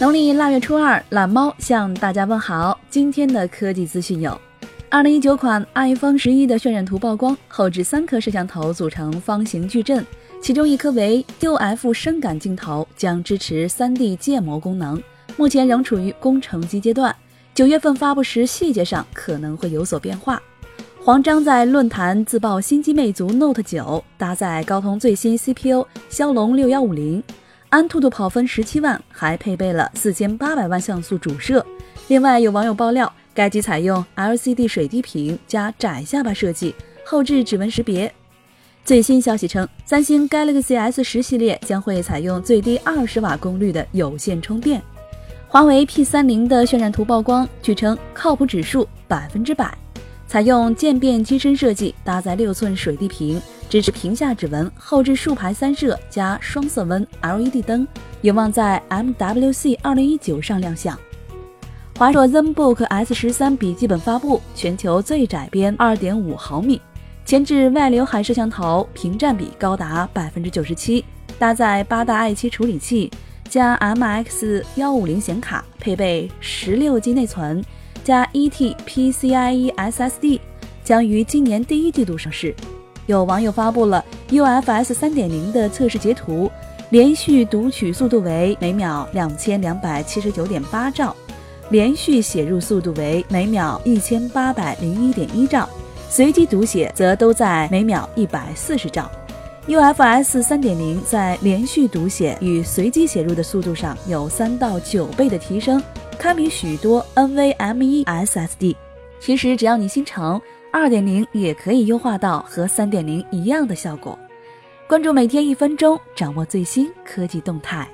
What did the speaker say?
农历腊月初二，懒猫向大家问好。今天的科技资讯有：二零一九款 iPhone 十一的渲染图曝光，后置三颗摄像头组成方形矩阵，其中一颗为 UF 深感镜头，将支持 3D 建模功能，目前仍处于工程机阶段。九月份发布时，细节上可能会有所变化。黄章在论坛自曝新机魅族 Note 九搭载高通最新 CPU 骁龙六幺五零。安兔兔跑分十七万，还配备了四千八百万像素主摄。另外，有网友爆料，该机采用 LCD 水滴屏加窄下巴设计，后置指纹识别。最新消息称，三星 Galaxy S 十系列将会采用最低二十瓦功率的有线充电。华为 P 三零的渲染图曝光，据称靠谱指数百分之百，采用渐变机身设计，搭载六寸水滴屏。支持屏下指纹，后置竖排三摄加双色温 LED 灯，有望在 MWC 2019上亮相。华硕 ZenBook S 十三笔记本发布，全球最窄边2.5毫米，前置外刘海摄像头，屏占比高达百分之九十七，搭载八代 i7 处理器加 MX 幺五零显卡，配备十六 G 内存加 e t p c i e s s d 将于今年第一季度上市。有网友发布了 UFS 3.0的测试截图，连续读取速度为每秒两千两百七十九点八兆，连续写入速度为每秒一千八百零一点一兆，随机读写则都在每秒一百四十兆。UFS 3.0在连续读写与随机写入的速度上有三到九倍的提升，堪比许多 NVMe SSD。其实只要你心诚。二点零也可以优化到和三点零一样的效果。关注每天一分钟，掌握最新科技动态。